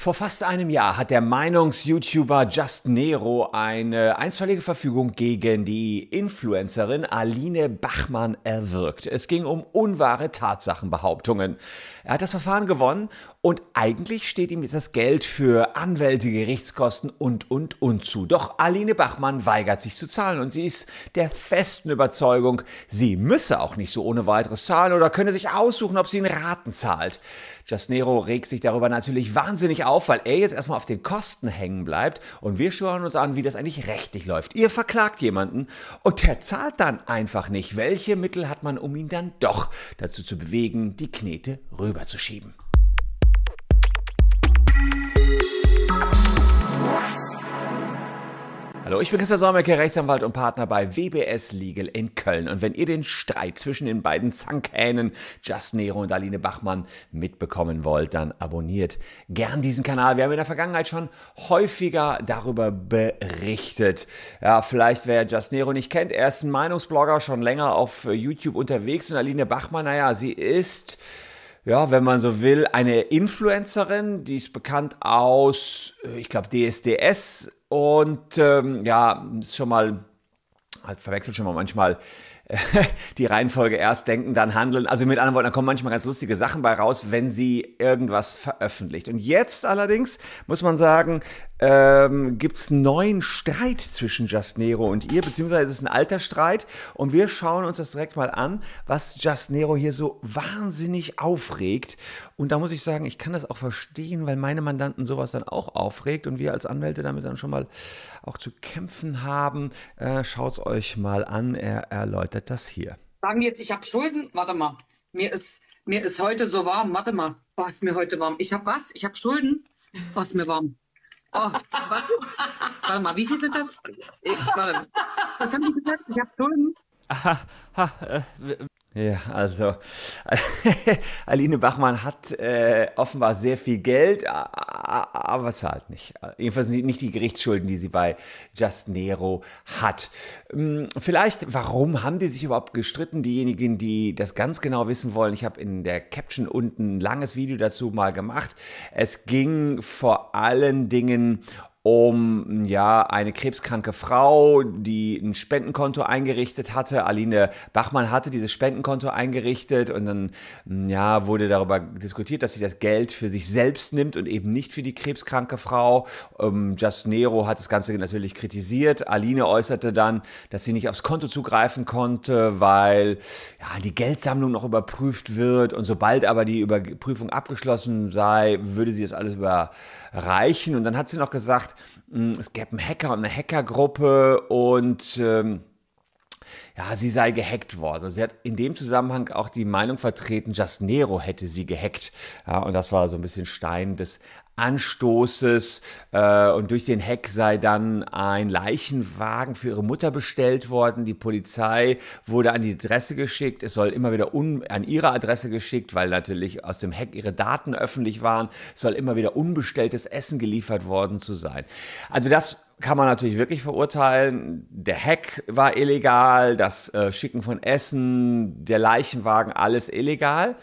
Vor fast einem Jahr hat der Meinungs-YouTuber Just Nero eine einstweilige Verfügung gegen die Influencerin Aline Bachmann erwirkt. Es ging um unwahre Tatsachenbehauptungen. Er hat das Verfahren gewonnen und eigentlich steht ihm jetzt das Geld für Anwälte, Gerichtskosten und, und, und zu. Doch Aline Bachmann weigert sich zu zahlen und sie ist der festen Überzeugung, sie müsse auch nicht so ohne weiteres zahlen oder könne sich aussuchen, ob sie in Raten zahlt. Just Nero regt sich darüber natürlich wahnsinnig auf, weil er jetzt erstmal auf den Kosten hängen bleibt und wir schauen uns an, wie das eigentlich rechtlich läuft. Ihr verklagt jemanden und der zahlt dann einfach nicht. Welche Mittel hat man, um ihn dann doch dazu zu bewegen, die Knete rüberzuschieben? Hallo, ich bin Christian Solmecke, Rechtsanwalt und Partner bei WBS Legal in Köln. Und wenn ihr den Streit zwischen den beiden Zankhähnen Just Nero und Aline Bachmann mitbekommen wollt, dann abonniert gern diesen Kanal. Wir haben in der Vergangenheit schon häufiger darüber berichtet. Ja, vielleicht wer Just Nero nicht kennt, er ist ein Meinungsblogger, schon länger auf YouTube unterwegs. Und Aline Bachmann, naja, sie ist ja, wenn man so will, eine Influencerin, die ist bekannt aus, ich glaube, DSDS und ähm, ja, ist schon mal, halt verwechselt schon mal manchmal die Reihenfolge erst denken, dann handeln. Also mit anderen Worten, da kommen manchmal ganz lustige Sachen bei raus, wenn sie irgendwas veröffentlicht. Und jetzt allerdings muss man sagen, ähm, gibt es einen neuen Streit zwischen Just Nero und ihr, beziehungsweise es ist ein alter Streit. Und wir schauen uns das direkt mal an, was Just Nero hier so wahnsinnig aufregt. Und da muss ich sagen, ich kann das auch verstehen, weil meine Mandanten sowas dann auch aufregt und wir als Anwälte damit dann schon mal auch zu kämpfen haben. Äh, Schaut es euch mal an, er erläutert das hier. Sagen jetzt, ich habe Schulden? Warte mal. Mir ist, mir ist heute so warm. Warte mal. War es mir heute warm? Ich habe was? Ich habe Schulden? War es mir warm? Oh, warte. warte mal, wie viel sind das? Ich, warte. Was haben die gesagt? Ich habe Schulden. Aha, ha, äh, ja, also Aline Bachmann hat äh, offenbar sehr viel Geld, aber zahlt nicht. Jedenfalls nicht die Gerichtsschulden, die sie bei Just Nero hat. Hm, vielleicht, warum haben die sich überhaupt gestritten? Diejenigen, die das ganz genau wissen wollen, ich habe in der Caption unten ein langes Video dazu mal gemacht. Es ging vor allen Dingen um ja eine krebskranke Frau, die ein Spendenkonto eingerichtet hatte. Aline Bachmann hatte dieses Spendenkonto eingerichtet und dann ja wurde darüber diskutiert, dass sie das Geld für sich selbst nimmt und eben nicht für die krebskranke Frau. Ähm, Just Nero hat das Ganze natürlich kritisiert. Aline äußerte dann, dass sie nicht aufs Konto zugreifen konnte, weil ja, die Geldsammlung noch überprüft wird und sobald aber die Überprüfung abgeschlossen sei, würde sie das alles überreichen. Und dann hat sie noch gesagt, hm, es gäbe einen Hacker und eine Hackergruppe und ähm, ja, sie sei gehackt worden. Sie hat in dem Zusammenhang auch die Meinung vertreten, Just Nero hätte sie gehackt. Ja, und das war so ein bisschen Stein des Anstoßes äh, und durch den Hack sei dann ein Leichenwagen für ihre Mutter bestellt worden. Die Polizei wurde an die Adresse geschickt. Es soll immer wieder an ihre Adresse geschickt, weil natürlich aus dem Hack ihre Daten öffentlich waren. Es soll immer wieder unbestelltes Essen geliefert worden zu sein. Also das kann man natürlich wirklich verurteilen. Der Hack war illegal, das äh, Schicken von Essen, der Leichenwagen, alles illegal.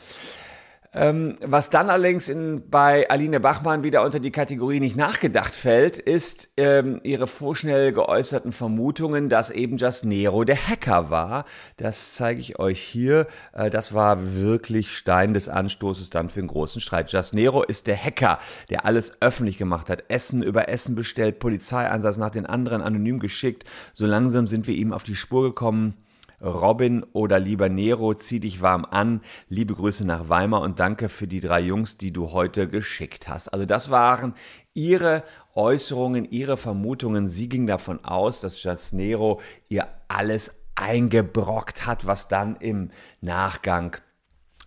Ähm, was dann allerdings in, bei Aline Bachmann wieder unter die Kategorie nicht nachgedacht fällt, ist ähm, ihre vorschnell geäußerten Vermutungen, dass eben Just Nero der Hacker war. Das zeige ich euch hier. Äh, das war wirklich Stein des Anstoßes dann für einen großen Streit. Just Nero ist der Hacker, der alles öffentlich gemacht hat. Essen über Essen bestellt, Polizeieinsatz nach den anderen anonym geschickt. So langsam sind wir ihm auf die Spur gekommen. Robin oder lieber Nero, zieh dich warm an. Liebe Grüße nach Weimar und danke für die drei Jungs, die du heute geschickt hast. Also das waren ihre Äußerungen, ihre Vermutungen. Sie ging davon aus, dass Just Nero ihr alles eingebrockt hat, was dann im Nachgang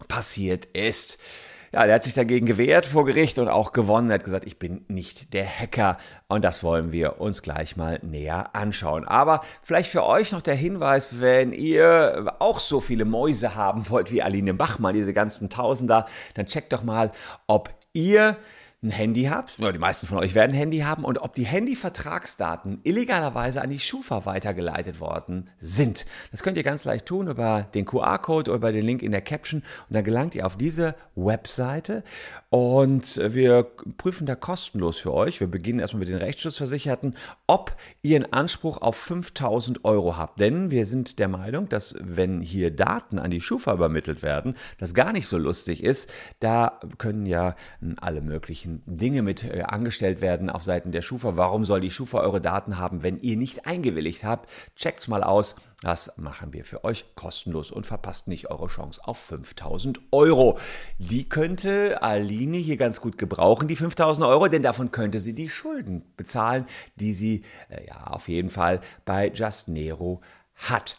passiert ist. Ja, der hat sich dagegen gewehrt vor Gericht und auch gewonnen. Er hat gesagt, ich bin nicht der Hacker. Und das wollen wir uns gleich mal näher anschauen. Aber vielleicht für euch noch der Hinweis, wenn ihr auch so viele Mäuse haben wollt wie Aline Bachmann, diese ganzen Tausender, dann checkt doch mal, ob ihr ein Handy habt, oder die meisten von euch werden ein Handy haben, und ob die Handyvertragsdaten illegalerweise an die Schufa weitergeleitet worden sind. Das könnt ihr ganz leicht tun über den QR-Code oder über den Link in der Caption und dann gelangt ihr auf diese Webseite und wir prüfen da kostenlos für euch. Wir beginnen erstmal mit den Rechtsschutzversicherten, ob ihr einen Anspruch auf 5000 Euro habt. Denn wir sind der Meinung, dass wenn hier Daten an die Schufa übermittelt werden, das gar nicht so lustig ist. Da können ja alle möglichen Dinge mit äh, angestellt werden auf Seiten der Schufa. Warum soll die Schufa eure Daten haben, wenn ihr nicht eingewilligt habt? Checkt's mal aus. Das machen wir für euch kostenlos und verpasst nicht eure Chance auf 5000 Euro. Die könnte Aline hier ganz gut gebrauchen, die 5000 Euro, denn davon könnte sie die Schulden bezahlen, die sie äh, ja auf jeden Fall bei Just Nero hat.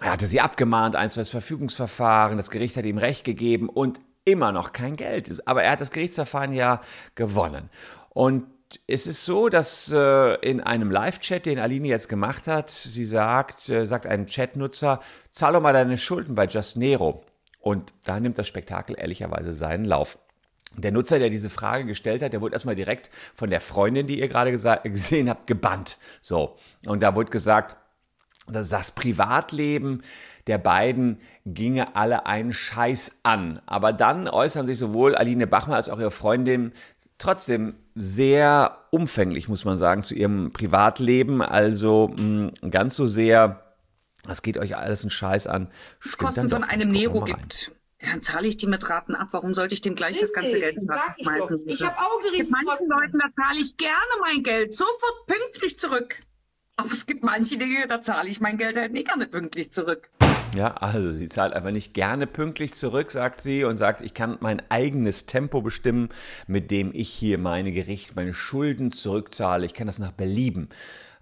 Er hatte sie abgemahnt, eins Verfügungsverfahren, das Gericht hat ihm Recht gegeben und immer noch kein Geld. Aber er hat das Gerichtsverfahren ja gewonnen. Und es ist so, dass äh, in einem Live-Chat, den Aline jetzt gemacht hat, sie sagt, äh, sagt ein Chatnutzer, zahl doch mal deine Schulden bei Just Nero. Und da nimmt das Spektakel ehrlicherweise seinen Lauf. Der Nutzer, der diese Frage gestellt hat, der wurde erstmal direkt von der Freundin, die ihr gerade gesehen habt, gebannt. So. Und da wurde gesagt, dass das Privatleben der beiden ginge alle einen Scheiß an. Aber dann äußern sich sowohl Aline Bachmann als auch ihre Freundin trotzdem sehr umfänglich, muss man sagen, zu ihrem Privatleben. Also mh, hm, ganz so sehr, das geht euch alles einen Scheiß an. Es Kosten von einem Nero gibt. Dann zahle ich die mit Raten ab. Warum sollte ich dem gleich nee, das ganze Geld schmeißen? Ich, ich habe auch Gerichtskosten. Manchen Leuten, da zahle ich gerne mein Geld sofort pünktlich zurück. Aber es gibt manche Dinge, da zahle ich mein Geld halt nicht gerne pünktlich zurück. Ja, also sie zahlt einfach nicht gerne pünktlich zurück, sagt sie, und sagt, ich kann mein eigenes Tempo bestimmen, mit dem ich hier meine Gericht, meine Schulden zurückzahle. Ich kann das nach Belieben.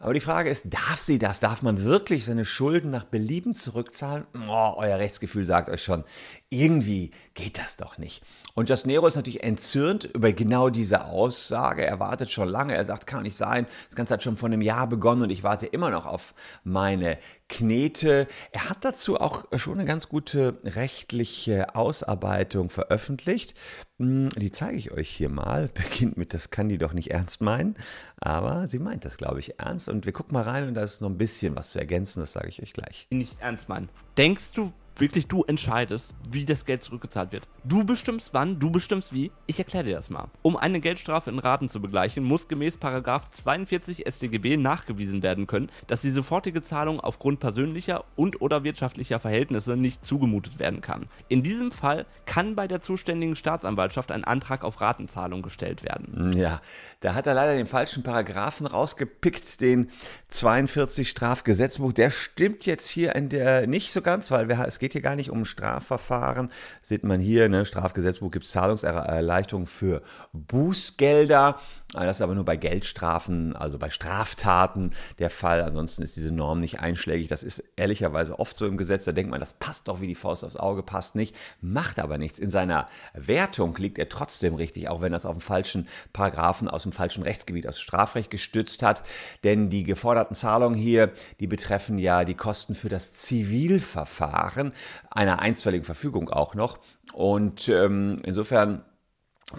Aber die Frage ist, darf sie das? Darf man wirklich seine Schulden nach Belieben zurückzahlen? Oh, euer Rechtsgefühl sagt euch schon, irgendwie geht das doch nicht. Und Jasnero ist natürlich entzürnt über genau diese Aussage. Er wartet schon lange. Er sagt, kann nicht sein. Das Ganze hat schon vor einem Jahr begonnen und ich warte immer noch auf meine Knete. Er hat dazu auch schon eine ganz gute rechtliche Ausarbeitung veröffentlicht. Hm, die zeige ich euch hier mal. Beginnt mit, das kann die doch nicht ernst meinen. Aber sie meint das, glaube ich, ernst. Und wir gucken mal rein und da ist noch ein bisschen was zu ergänzen. Das sage ich euch gleich. Nicht ernst meinen. Denkst du wirklich du entscheidest, wie das Geld zurückgezahlt wird. Du bestimmst wann, du bestimmst wie. Ich erkläre dir das mal. Um eine Geldstrafe in Raten zu begleichen, muss gemäß 42 StGB nachgewiesen werden können, dass die sofortige Zahlung aufgrund persönlicher und oder wirtschaftlicher Verhältnisse nicht zugemutet werden kann. In diesem Fall kann bei der zuständigen Staatsanwaltschaft ein Antrag auf Ratenzahlung gestellt werden. Ja, da hat er leider den falschen Paragraphen rausgepickt, den 42 Strafgesetzbuch. Der stimmt jetzt hier in der nicht so ganz, weil es geht hier gar nicht um Strafverfahren. Sieht man hier, ne, Strafgesetzbuch gibt es Zahlungserleichterungen für Bußgelder. Das ist aber nur bei Geldstrafen, also bei Straftaten der Fall. Ansonsten ist diese Norm nicht einschlägig. Das ist ehrlicherweise oft so im Gesetz. Da denkt man, das passt doch wie die Faust aufs Auge, passt nicht, macht aber nichts. In seiner Wertung liegt er trotzdem richtig, auch wenn es auf dem falschen Paragraphen aus dem falschen Rechtsgebiet, aus Strafrecht gestützt hat. Denn die geforderten Zahlungen hier, die betreffen ja die Kosten für das Zivilverfahren, einer einstweiligen Verfügung auch noch. Und ähm, insofern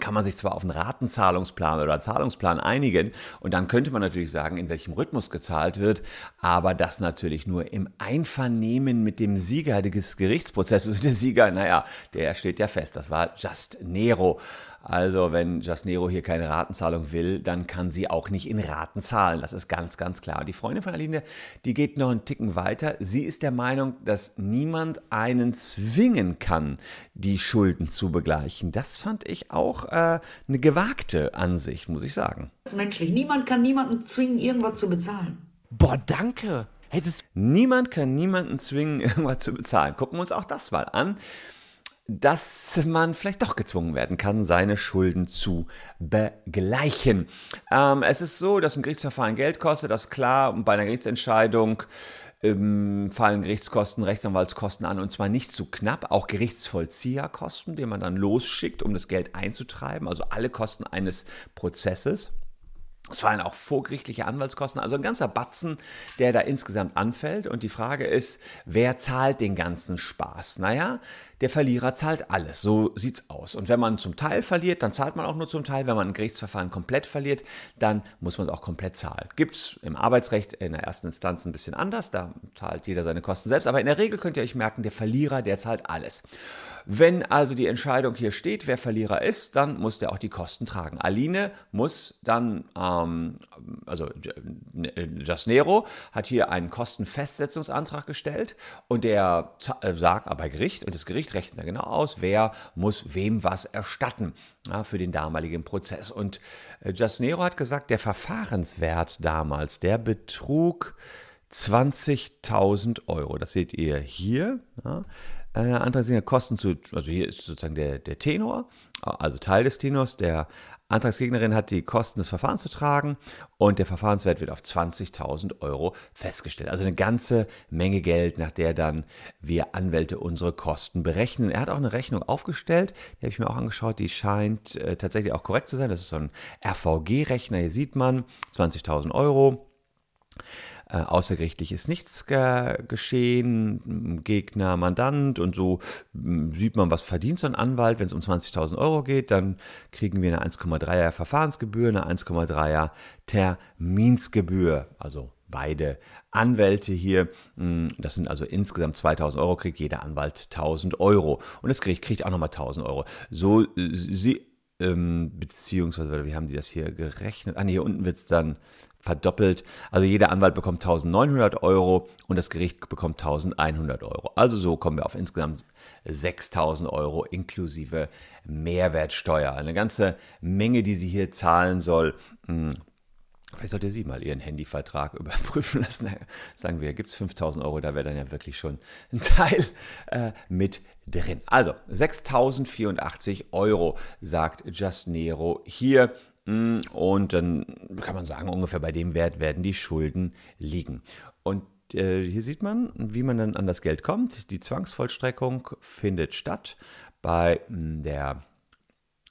kann man sich zwar auf einen Ratenzahlungsplan oder einen Zahlungsplan einigen und dann könnte man natürlich sagen, in welchem Rhythmus gezahlt wird, aber das natürlich nur im Einvernehmen mit dem Sieger des Gerichtsprozesses. Und der Sieger, naja, der steht ja fest, das war Just Nero. Also wenn Just Nero hier keine Ratenzahlung will, dann kann sie auch nicht in Raten zahlen. Das ist ganz, ganz klar. Die Freundin von Aline, die geht noch einen Ticken weiter. Sie ist der Meinung, dass niemand einen zwingen kann, die Schulden zu begleichen. Das fand ich auch äh, eine gewagte Ansicht, muss ich sagen. Das ist menschlich. Niemand kann niemanden zwingen, irgendwas zu bezahlen. Boah, danke. Hättest Niemand kann niemanden zwingen, irgendwas zu bezahlen. Gucken wir uns auch das mal an dass man vielleicht doch gezwungen werden kann, seine Schulden zu begleichen. Ähm, es ist so, dass ein Gerichtsverfahren Geld kostet, das ist klar. Und bei einer Gerichtsentscheidung ähm, fallen Gerichtskosten, Rechtsanwaltskosten an und zwar nicht zu knapp, auch Gerichtsvollzieherkosten, die man dann losschickt, um das Geld einzutreiben, also alle Kosten eines Prozesses. Es fallen auch vorgerichtliche Anwaltskosten, also ein ganzer Batzen, der da insgesamt anfällt. Und die Frage ist, wer zahlt den ganzen Spaß? Naja, der Verlierer zahlt alles. So sieht's aus. Und wenn man zum Teil verliert, dann zahlt man auch nur zum Teil. Wenn man ein Gerichtsverfahren komplett verliert, dann muss man es auch komplett zahlen. Gibt's im Arbeitsrecht in der ersten Instanz ein bisschen anders. Da zahlt jeder seine Kosten selbst. Aber in der Regel könnt ihr euch merken, der Verlierer, der zahlt alles. Wenn also die Entscheidung hier steht, wer Verlierer ist, dann muss der auch die Kosten tragen. Aline muss dann, ähm, also Jasnero hat hier einen Kostenfestsetzungsantrag gestellt und der äh, sagt aber Gericht, und das Gericht rechnet da genau aus, wer muss wem was erstatten ja, für den damaligen Prozess. Und äh, Jasnero hat gesagt, der Verfahrenswert damals, der betrug 20.000 Euro. Das seht ihr hier. Ja. Äh, Antragsteller Kosten zu, also hier ist sozusagen der, der Tenor, also Teil des Tenors, der Antragsgegnerin hat die Kosten des Verfahrens zu tragen und der Verfahrenswert wird auf 20.000 Euro festgestellt. Also eine ganze Menge Geld, nach der dann wir Anwälte unsere Kosten berechnen. Er hat auch eine Rechnung aufgestellt, die habe ich mir auch angeschaut, die scheint äh, tatsächlich auch korrekt zu sein. Das ist so ein RVG-Rechner, hier sieht man 20.000 Euro. Äh, außergerichtlich ist nichts ge geschehen, Gegner, Mandant und so sieht man, was verdient so ein Anwalt. Wenn es um 20.000 Euro geht, dann kriegen wir eine 1,3er Verfahrensgebühr, eine 1,3er Terminsgebühr, also beide Anwälte hier. Das sind also insgesamt 2000 Euro, kriegt jeder Anwalt 1000 Euro. Und das Gericht kriegt auch nochmal 1000 Euro. So, äh, sie, ähm, beziehungsweise, wie haben die das hier gerechnet? Ah, nee, hier unten wird es dann verdoppelt. Also jeder Anwalt bekommt 1900 Euro und das Gericht bekommt 1100 Euro. Also so kommen wir auf insgesamt 6000 Euro inklusive Mehrwertsteuer. Eine ganze Menge, die sie hier zahlen soll. Hm. Vielleicht sollte sie mal ihren Handyvertrag überprüfen lassen. Sagen wir, gibt es 5000 Euro, da wäre dann ja wirklich schon ein Teil äh, mit drin. Also 6084 Euro, sagt Just Nero hier. Mm, und dann kann man sagen, ungefähr bei dem Wert werden die Schulden liegen. Und äh, hier sieht man, wie man dann an das Geld kommt. Die Zwangsvollstreckung findet statt bei mm, der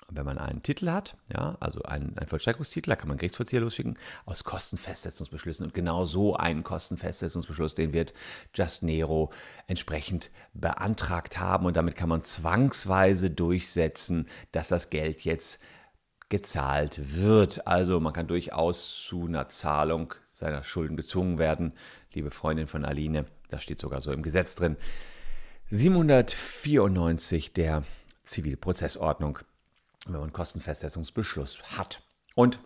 wenn man einen Titel hat, ja, also einen, einen Vollstreckungstitel, da kann man Gerichtsvollzieher losschicken, aus Kostenfestsetzungsbeschlüssen. Und genau so einen Kostenfestsetzungsbeschluss, den wird Just Nero entsprechend beantragt haben. Und damit kann man zwangsweise durchsetzen, dass das Geld jetzt gezahlt wird. Also man kann durchaus zu einer Zahlung seiner Schulden gezwungen werden. Liebe Freundin von Aline, das steht sogar so im Gesetz drin. 794 der Zivilprozessordnung, wenn man einen Kostenfestsetzungsbeschluss hat. Und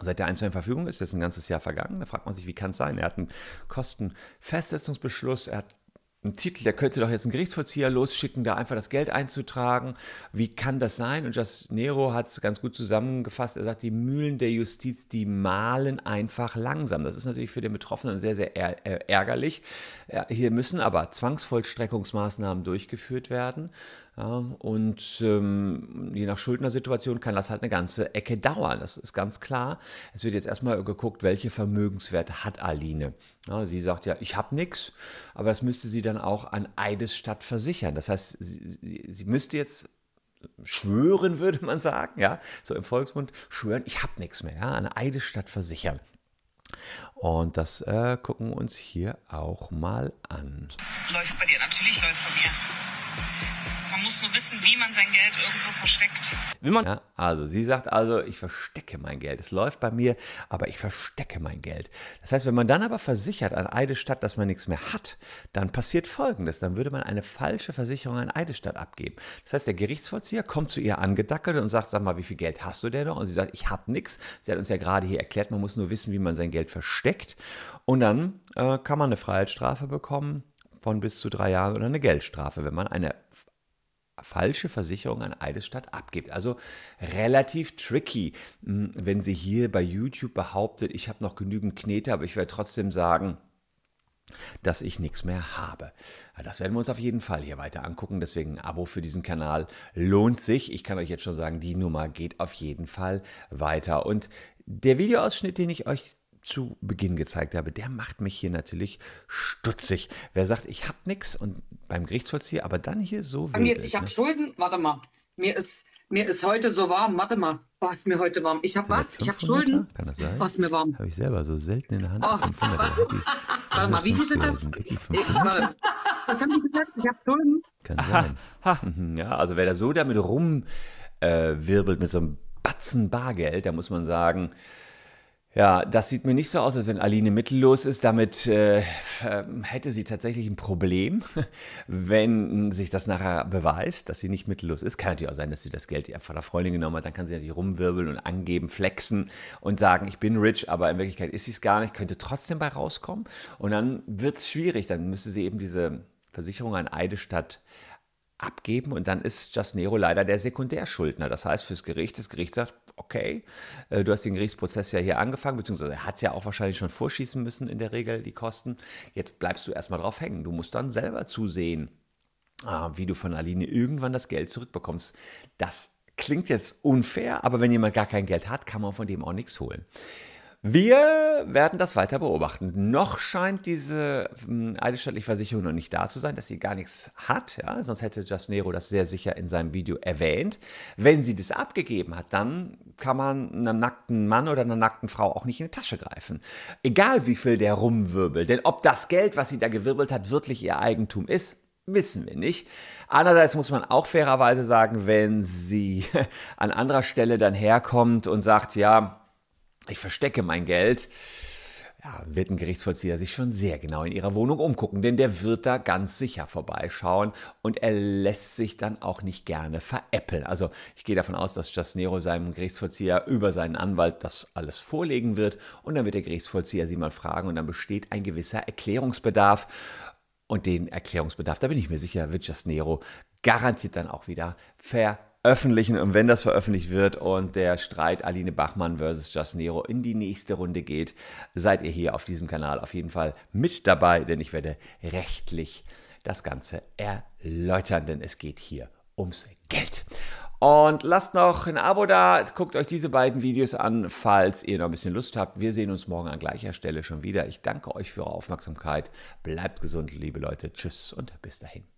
Seit der einzelnen Verfügung ist jetzt ein ganzes Jahr vergangen. Da fragt man sich, wie kann es sein? Er hat einen Kostenfestsetzungsbeschluss, er hat ein Titel, der könnte doch jetzt einen Gerichtsvollzieher losschicken, da einfach das Geld einzutragen. Wie kann das sein? Und Just Nero hat es ganz gut zusammengefasst. Er sagt, die Mühlen der Justiz, die malen einfach langsam. Das ist natürlich für den Betroffenen sehr, sehr ärgerlich. Hier müssen aber Zwangsvollstreckungsmaßnahmen durchgeführt werden. Ja, und ähm, je nach Schuldnersituation kann das halt eine ganze Ecke dauern. Das ist ganz klar. Es wird jetzt erstmal geguckt, welche Vermögenswerte hat Aline. Ja, sie sagt ja, ich habe nichts, aber das müsste sie dann auch an Eidesstadt versichern. Das heißt, sie, sie, sie müsste jetzt schwören, würde man sagen, ja, so im Volksmund, schwören, ich habe nichts mehr, ja, an Eidesstadt versichern. Und das äh, gucken wir uns hier auch mal an. Läuft bei dir, natürlich läuft bei mir. Man muss nur wissen, wie man sein Geld irgendwo versteckt. Ja, also sie sagt also, ich verstecke mein Geld. Es läuft bei mir, aber ich verstecke mein Geld. Das heißt, wenn man dann aber versichert an Eidesstadt, dass man nichts mehr hat, dann passiert Folgendes. Dann würde man eine falsche Versicherung an Eidesstadt abgeben. Das heißt, der Gerichtsvollzieher kommt zu ihr angedackelt und sagt, sag mal, wie viel Geld hast du denn noch? Und sie sagt, ich habe nichts. Sie hat uns ja gerade hier erklärt, man muss nur wissen, wie man sein Geld versteckt. Und dann äh, kann man eine Freiheitsstrafe bekommen von bis zu drei Jahren oder eine Geldstrafe, wenn man eine falsche Versicherung an Eidesstadt abgibt. Also relativ tricky, hm, wenn sie hier bei YouTube behauptet, ich habe noch genügend Knete, aber ich werde trotzdem sagen, dass ich nichts mehr habe. Das werden wir uns auf jeden Fall hier weiter angucken. Deswegen ein Abo für diesen Kanal lohnt sich. Ich kann euch jetzt schon sagen, die Nummer geht auf jeden Fall weiter. Und der Videoausschnitt, den ich euch zu Beginn gezeigt habe, der macht mich hier natürlich stutzig. Wer sagt, ich habe nichts und beim Gerichtsvollzieher, aber dann hier so wild, jetzt, ich habe ne? Schulden, warte mal, mir ist, mir ist heute so warm. Warte mal, oh, ist mir heute warm. Ich habe was? Ich habe Schulden. Kann das sein? Oh, ist mir warm. Habe ich selber so selten in der Hand. Oh, 500 warte. die- Warte mal, wie viel sind das? 5000, Vicky, Ich, 500? warte. Was haben die gesagt? Ich habe Schulden. Kann sein. Mhm, Ja, also wer da so damit rumwirbelt äh, mit so einem Batzen Bargeld, da muss man sagen, ja, das sieht mir nicht so aus, als wenn Aline mittellos ist. Damit äh, ähm, hätte sie tatsächlich ein Problem, wenn sich das nachher beweist, dass sie nicht mittellos ist. Kann natürlich auch sein, dass sie das Geld von der Freundin genommen hat. Dann kann sie natürlich rumwirbeln und angeben, flexen und sagen, ich bin rich, aber in Wirklichkeit ist sie es gar nicht. Könnte trotzdem bei rauskommen. Und dann wird es schwierig. Dann müsste sie eben diese Versicherung an Eidestadt abgeben und dann ist Jasnero leider der Sekundärschuldner. Das heißt, fürs Gericht, das Gericht sagt, okay, äh, du hast den Gerichtsprozess ja hier angefangen, beziehungsweise hat es ja auch wahrscheinlich schon vorschießen müssen in der Regel, die Kosten. Jetzt bleibst du erstmal drauf hängen. Du musst dann selber zusehen, ah, wie du von Aline irgendwann das Geld zurückbekommst. Das klingt jetzt unfair, aber wenn jemand gar kein Geld hat, kann man von dem auch nichts holen. Wir werden das weiter beobachten. Noch scheint diese ähm, eidesstattliche Versicherung noch nicht da zu sein, dass sie gar nichts hat. Ja? Sonst hätte Jasnero das sehr sicher in seinem Video erwähnt. Wenn sie das abgegeben hat, dann kann man einem nackten Mann oder einer nackten Frau auch nicht in die Tasche greifen. Egal wie viel der rumwirbelt. Denn ob das Geld, was sie da gewirbelt hat, wirklich ihr Eigentum ist, wissen wir nicht. Andererseits muss man auch fairerweise sagen, wenn sie an anderer Stelle dann herkommt und sagt, ja, ich verstecke mein Geld, ja, wird ein Gerichtsvollzieher sich schon sehr genau in ihrer Wohnung umgucken, denn der wird da ganz sicher vorbeischauen und er lässt sich dann auch nicht gerne veräppeln. Also ich gehe davon aus, dass Jasnero seinem Gerichtsvollzieher über seinen Anwalt das alles vorlegen wird und dann wird der Gerichtsvollzieher sie mal fragen und dann besteht ein gewisser Erklärungsbedarf. Und den Erklärungsbedarf, da bin ich mir sicher, wird Jasnero garantiert dann auch wieder veröffentlichen. Und wenn das veröffentlicht wird und der Streit Aline Bachmann versus Jasnero in die nächste Runde geht, seid ihr hier auf diesem Kanal auf jeden Fall mit dabei, denn ich werde rechtlich das Ganze erläutern, denn es geht hier ums Geld. Und lasst noch ein Abo da, guckt euch diese beiden Videos an, falls ihr noch ein bisschen Lust habt. Wir sehen uns morgen an gleicher Stelle schon wieder. Ich danke euch für eure Aufmerksamkeit. Bleibt gesund, liebe Leute. Tschüss und bis dahin.